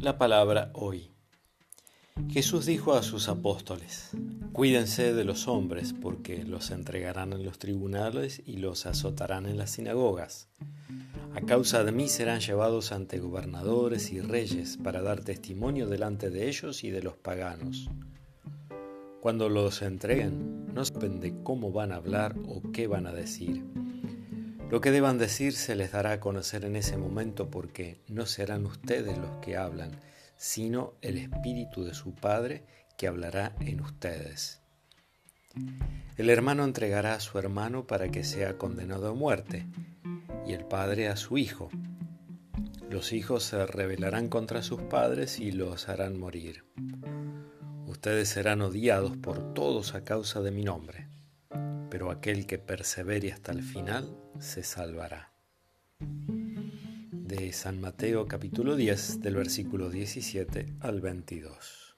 La palabra hoy. Jesús dijo a sus apóstoles, Cuídense de los hombres, porque los entregarán en los tribunales y los azotarán en las sinagogas. A causa de mí serán llevados ante gobernadores y reyes para dar testimonio delante de ellos y de los paganos. Cuando los entreguen, no saben de cómo van a hablar o qué van a decir lo que deban decir se les dará a conocer en ese momento porque no serán ustedes los que hablan, sino el Espíritu de su Padre que hablará en ustedes. El hermano entregará a su hermano para que sea condenado a muerte, y el padre a su hijo. Los hijos se rebelarán contra sus padres y los harán morir. Ustedes serán odiados por todos a causa de mi nombre pero aquel que persevere hasta el final se salvará. De San Mateo capítulo 10 del versículo 17 al 22.